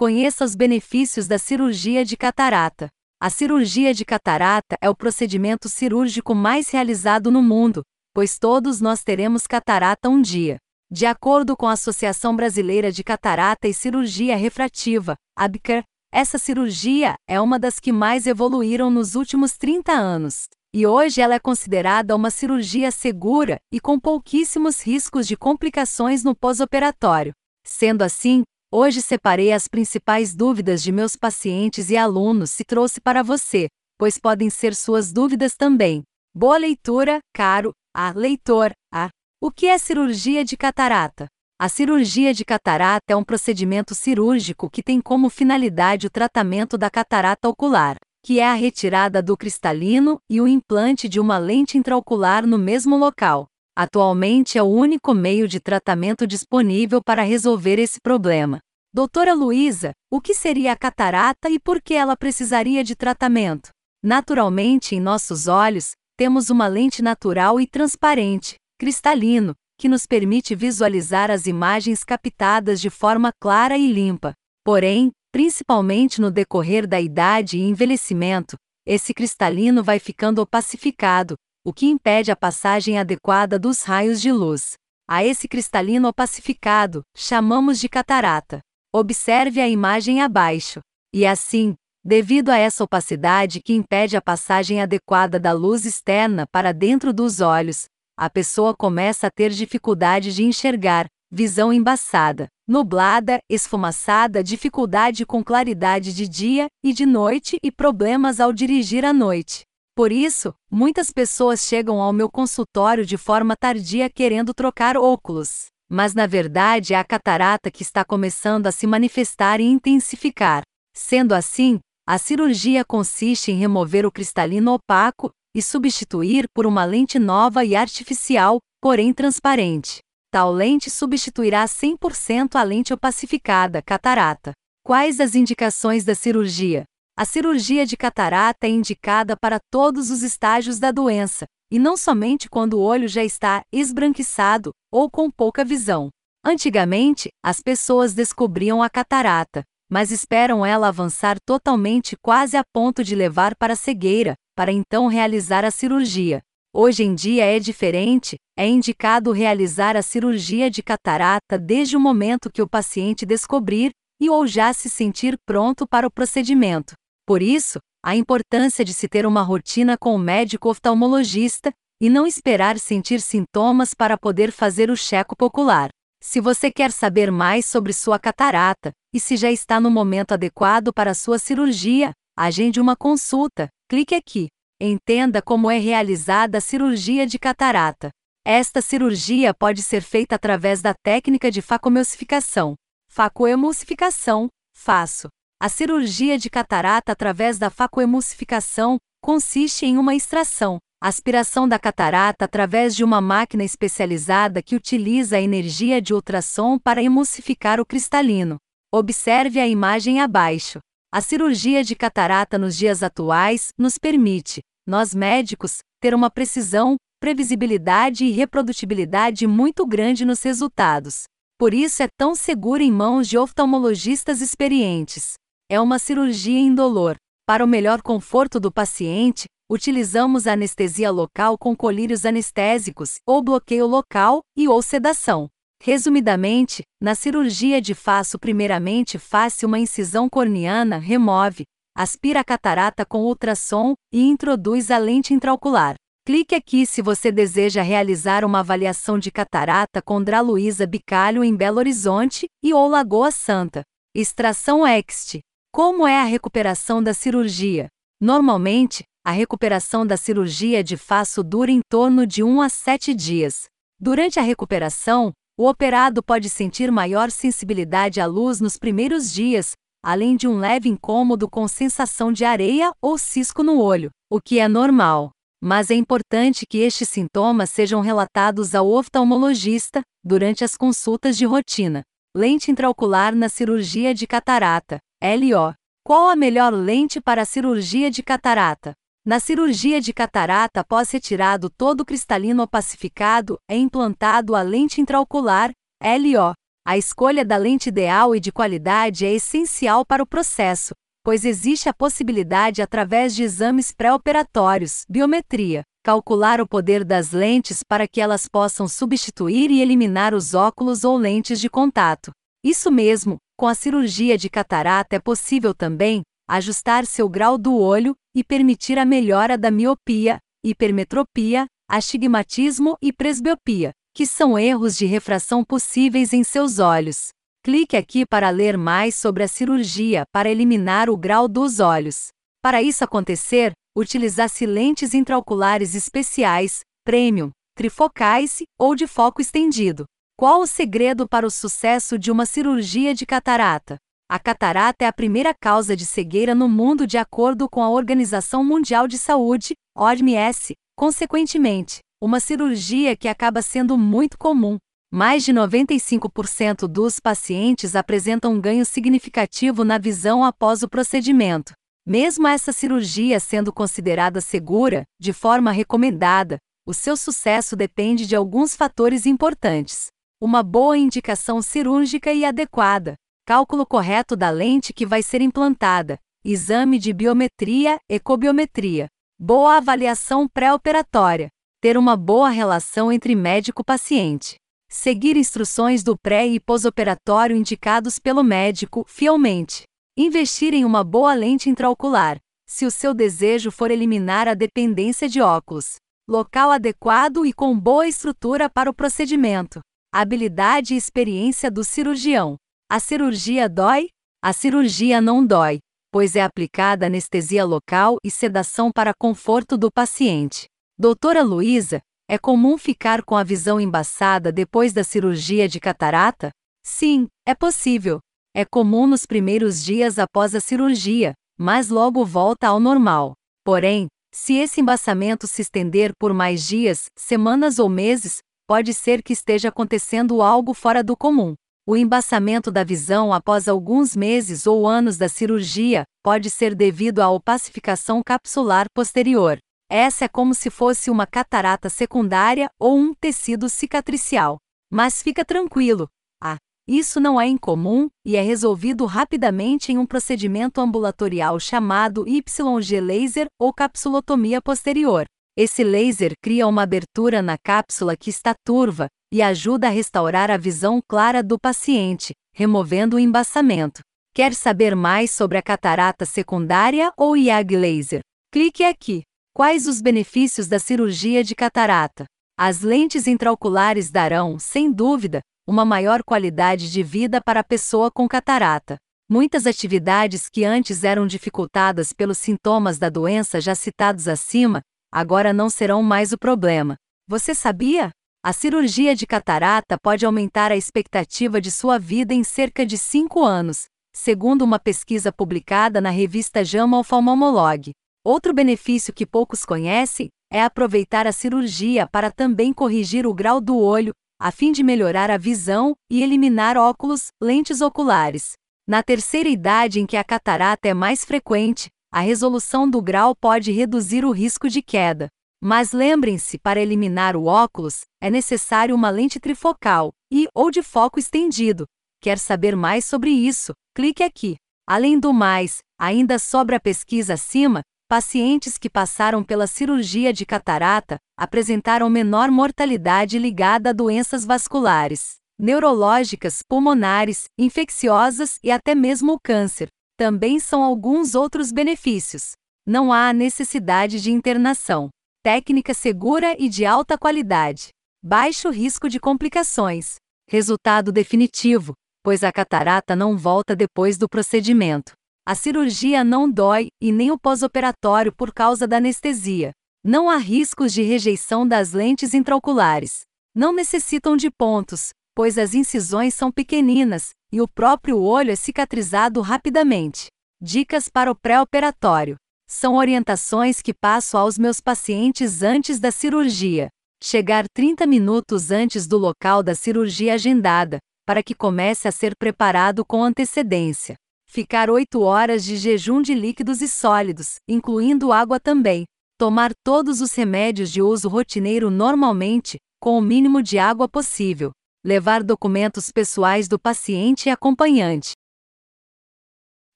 Conheça os benefícios da cirurgia de catarata. A cirurgia de catarata é o procedimento cirúrgico mais realizado no mundo, pois todos nós teremos catarata um dia. De acordo com a Associação Brasileira de Catarata e Cirurgia Refrativa, ABCAR, essa cirurgia é uma das que mais evoluíram nos últimos 30 anos. E hoje ela é considerada uma cirurgia segura e com pouquíssimos riscos de complicações no pós-operatório. Sendo assim, Hoje separei as principais dúvidas de meus pacientes e alunos e trouxe para você, pois podem ser suas dúvidas também. Boa leitura, caro a leitor. A. O que é cirurgia de catarata? A cirurgia de catarata é um procedimento cirúrgico que tem como finalidade o tratamento da catarata ocular, que é a retirada do cristalino e o implante de uma lente intraocular no mesmo local. Atualmente é o único meio de tratamento disponível para resolver esse problema. Doutora Luísa, o que seria a catarata e por que ela precisaria de tratamento? Naturalmente, em nossos olhos, temos uma lente natural e transparente, cristalino, que nos permite visualizar as imagens captadas de forma clara e limpa. Porém, principalmente no decorrer da idade e envelhecimento, esse cristalino vai ficando opacificado, o que impede a passagem adequada dos raios de luz. A esse cristalino opacificado, chamamos de catarata. Observe a imagem abaixo. E assim, devido a essa opacidade que impede a passagem adequada da luz externa para dentro dos olhos, a pessoa começa a ter dificuldade de enxergar, visão embaçada, nublada, esfumaçada, dificuldade com claridade de dia e de noite e problemas ao dirigir à noite. Por isso, muitas pessoas chegam ao meu consultório de forma tardia querendo trocar óculos. Mas na verdade é a catarata que está começando a se manifestar e intensificar. Sendo assim, a cirurgia consiste em remover o cristalino opaco e substituir por uma lente nova e artificial, porém transparente. Tal lente substituirá 100% a lente opacificada, catarata. Quais as indicações da cirurgia? A cirurgia de catarata é indicada para todos os estágios da doença, e não somente quando o olho já está esbranquiçado ou com pouca visão. Antigamente, as pessoas descobriam a catarata, mas esperam ela avançar totalmente quase a ponto de levar para a cegueira, para então realizar a cirurgia. Hoje em dia é diferente, é indicado realizar a cirurgia de catarata desde o momento que o paciente descobrir e ou já se sentir pronto para o procedimento. Por isso, a importância de se ter uma rotina com o médico oftalmologista e não esperar sentir sintomas para poder fazer o checo ocular. Se você quer saber mais sobre sua catarata e se já está no momento adequado para sua cirurgia, agende uma consulta. Clique aqui. Entenda como é realizada a cirurgia de catarata. Esta cirurgia pode ser feita através da técnica de facoemulsificação. Facoemulsificação, faço. A cirurgia de catarata através da facoemulsificação consiste em uma extração, aspiração da catarata através de uma máquina especializada que utiliza a energia de ultrassom para emulsificar o cristalino. Observe a imagem abaixo. A cirurgia de catarata nos dias atuais nos permite, nós médicos, ter uma precisão, previsibilidade e reprodutibilidade muito grande nos resultados. Por isso é tão segura em mãos de oftalmologistas experientes. É uma cirurgia indolor. Para o melhor conforto do paciente, utilizamos anestesia local com colírios anestésicos, ou bloqueio local e ou sedação. Resumidamente, na cirurgia de faço primeiramente face uma incisão corneana, remove, aspira a catarata com ultrassom e introduz a lente intraocular. Clique aqui se você deseja realizar uma avaliação de catarata com Draluísa Bicalho em Belo Horizonte e ou Lagoa Santa. Extração EXT. Como é a recuperação da cirurgia? Normalmente, a recuperação da cirurgia de faço dura em torno de 1 a 7 dias. Durante a recuperação, o operado pode sentir maior sensibilidade à luz nos primeiros dias, além de um leve incômodo com sensação de areia ou cisco no olho, o que é normal. Mas é importante que estes sintomas sejam relatados ao oftalmologista durante as consultas de rotina. Lente intraocular na cirurgia de catarata. LO. Qual a melhor lente para a cirurgia de catarata? Na cirurgia de catarata, após retirado todo o cristalino opacificado, é implantado a lente intraocular, LO. A escolha da lente ideal e de qualidade é essencial para o processo, pois existe a possibilidade, através de exames pré-operatórios, biometria, calcular o poder das lentes para que elas possam substituir e eliminar os óculos ou lentes de contato. Isso mesmo, com a cirurgia de catarata é possível também ajustar seu grau do olho e permitir a melhora da miopia, hipermetropia, astigmatismo e presbiopia, que são erros de refração possíveis em seus olhos. Clique aqui para ler mais sobre a cirurgia para eliminar o grau dos olhos. Para isso acontecer, utilizasse lentes intraoculares especiais, premium, trifocais ou de foco estendido. Qual o segredo para o sucesso de uma cirurgia de catarata? A catarata é a primeira causa de cegueira no mundo de acordo com a Organização Mundial de Saúde, OMS. Consequentemente, uma cirurgia que acaba sendo muito comum, mais de 95% dos pacientes apresentam um ganho significativo na visão após o procedimento. Mesmo essa cirurgia sendo considerada segura, de forma recomendada, o seu sucesso depende de alguns fatores importantes. Uma boa indicação cirúrgica e adequada, cálculo correto da lente que vai ser implantada, exame de biometria, ecobiometria, boa avaliação pré-operatória, ter uma boa relação entre médico-paciente. Seguir instruções do pré e pós-operatório indicados pelo médico, fielmente. Investir em uma boa lente intraocular, se o seu desejo for eliminar a dependência de óculos. Local adequado e com boa estrutura para o procedimento. Habilidade e experiência do cirurgião. A cirurgia dói? A cirurgia não dói, pois é aplicada anestesia local e sedação para conforto do paciente. Doutora Luísa, é comum ficar com a visão embaçada depois da cirurgia de catarata? Sim, é possível. É comum nos primeiros dias após a cirurgia, mas logo volta ao normal. Porém, se esse embaçamento se estender por mais dias, semanas ou meses, pode ser que esteja acontecendo algo fora do comum. O embaçamento da visão após alguns meses ou anos da cirurgia pode ser devido à opacificação capsular posterior. Essa é como se fosse uma catarata secundária ou um tecido cicatricial. Mas fica tranquilo. Ah, isso não é incomum e é resolvido rapidamente em um procedimento ambulatorial chamado YG laser ou capsulotomia posterior. Esse laser cria uma abertura na cápsula que está turva e ajuda a restaurar a visão clara do paciente, removendo o embaçamento. Quer saber mais sobre a catarata secundária ou IAG laser? Clique aqui. Quais os benefícios da cirurgia de catarata? As lentes intraoculares darão, sem dúvida, uma maior qualidade de vida para a pessoa com catarata. Muitas atividades que antes eram dificultadas pelos sintomas da doença já citados acima, agora não serão mais o problema. Você sabia? A cirurgia de catarata pode aumentar a expectativa de sua vida em cerca de 5 anos, segundo uma pesquisa publicada na revista JAMA Oftalmology. Outro benefício que poucos conhecem é aproveitar a cirurgia para também corrigir o grau do olho, a fim de melhorar a visão e eliminar óculos, lentes oculares. Na terceira idade em que a catarata é mais frequente, a resolução do grau pode reduzir o risco de queda. Mas lembrem-se, para eliminar o óculos, é necessário uma lente trifocal e ou de foco estendido. Quer saber mais sobre isso? Clique aqui. Além do mais, ainda sobre a pesquisa acima, pacientes que passaram pela cirurgia de catarata apresentaram menor mortalidade ligada a doenças vasculares, neurológicas, pulmonares, infecciosas e até mesmo o câncer. Também são alguns outros benefícios. Não há necessidade de internação. Técnica segura e de alta qualidade. Baixo risco de complicações. Resultado definitivo, pois a catarata não volta depois do procedimento. A cirurgia não dói e nem o pós-operatório por causa da anestesia. Não há riscos de rejeição das lentes intraoculares. Não necessitam de pontos, pois as incisões são pequeninas e o próprio olho é cicatrizado rapidamente. Dicas para o pré-operatório. São orientações que passo aos meus pacientes antes da cirurgia. Chegar 30 minutos antes do local da cirurgia agendada, para que comece a ser preparado com antecedência. Ficar 8 horas de jejum de líquidos e sólidos, incluindo água também. Tomar todos os remédios de uso rotineiro normalmente, com o mínimo de água possível. Levar documentos pessoais do paciente e acompanhante.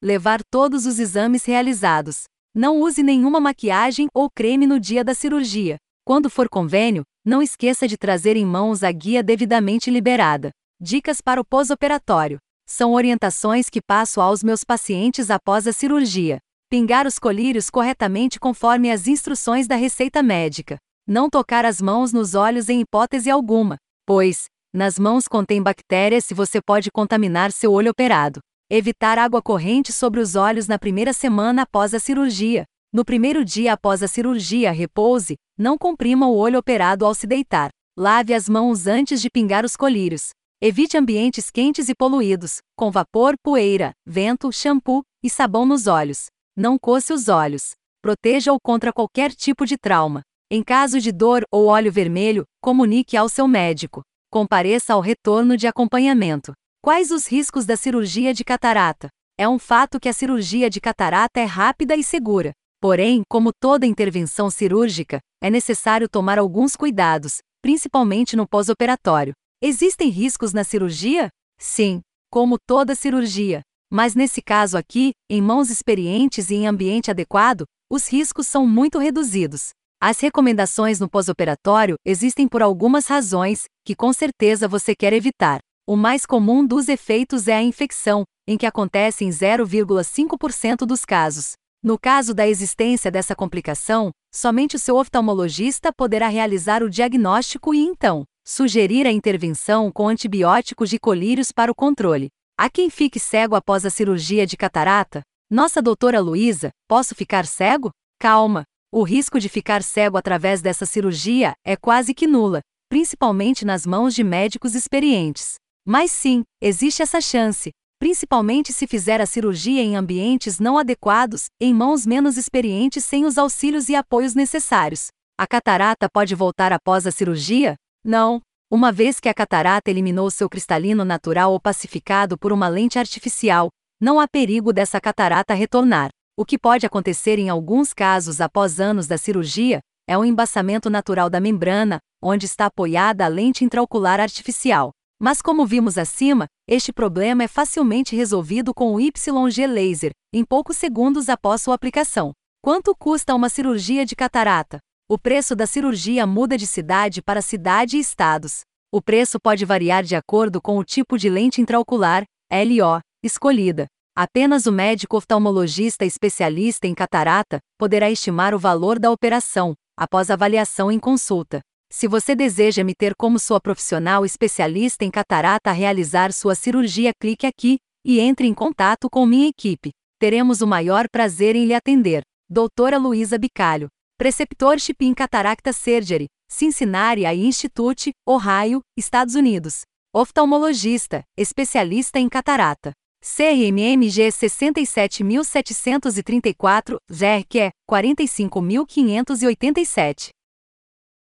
Levar todos os exames realizados. Não use nenhuma maquiagem ou creme no dia da cirurgia. Quando for convênio, não esqueça de trazer em mãos a guia devidamente liberada. Dicas para o pós-operatório. São orientações que passo aos meus pacientes após a cirurgia. Pingar os colírios corretamente conforme as instruções da receita médica. Não tocar as mãos nos olhos em hipótese alguma, pois, nas mãos contém bactérias e você pode contaminar seu olho operado. Evitar água corrente sobre os olhos na primeira semana após a cirurgia. No primeiro dia após a cirurgia, repouse, não comprima o olho operado ao se deitar. Lave as mãos antes de pingar os colírios. Evite ambientes quentes e poluídos, com vapor, poeira, vento, shampoo e sabão nos olhos. Não coce os olhos. Proteja-o contra qualquer tipo de trauma. Em caso de dor ou óleo vermelho, comunique ao seu médico. Compareça ao retorno de acompanhamento. Quais os riscos da cirurgia de catarata? É um fato que a cirurgia de catarata é rápida e segura. Porém, como toda intervenção cirúrgica, é necessário tomar alguns cuidados, principalmente no pós-operatório. Existem riscos na cirurgia? Sim, como toda cirurgia. Mas nesse caso aqui, em mãos experientes e em ambiente adequado, os riscos são muito reduzidos. As recomendações no pós-operatório existem por algumas razões, que com certeza você quer evitar. O mais comum dos efeitos é a infecção, em que acontece em 0,5% dos casos. No caso da existência dessa complicação, somente o seu oftalmologista poderá realizar o diagnóstico e então sugerir a intervenção com antibióticos de colírios para o controle. Há quem fique cego após a cirurgia de catarata? Nossa doutora Luísa, posso ficar cego? Calma, o risco de ficar cego através dessa cirurgia é quase que nula, principalmente nas mãos de médicos experientes. Mas sim, existe essa chance, principalmente se fizer a cirurgia em ambientes não adequados, em mãos menos experientes sem os auxílios e apoios necessários. A catarata pode voltar após a cirurgia? Não. Uma vez que a catarata eliminou seu cristalino natural ou pacificado por uma lente artificial, não há perigo dessa catarata retornar. O que pode acontecer em alguns casos após anos da cirurgia é um embaçamento natural da membrana, onde está apoiada a lente intraocular artificial. Mas como vimos acima, este problema é facilmente resolvido com o YG laser, em poucos segundos após sua aplicação. Quanto custa uma cirurgia de catarata? O preço da cirurgia muda de cidade para cidade e estados. O preço pode variar de acordo com o tipo de lente intraocular, LO, escolhida. Apenas o médico oftalmologista especialista em catarata poderá estimar o valor da operação, após avaliação em consulta. Se você deseja me ter como sua profissional especialista em catarata a realizar sua cirurgia, clique aqui e entre em contato com minha equipe. Teremos o maior prazer em lhe atender. Doutora Luísa Bicalho, Preceptorship in Cataracta Surgery, Cincinnati Institute, Ohio, Estados Unidos. Oftalmologista, especialista em catarata. CRMMG 67734, ZRQ 45587.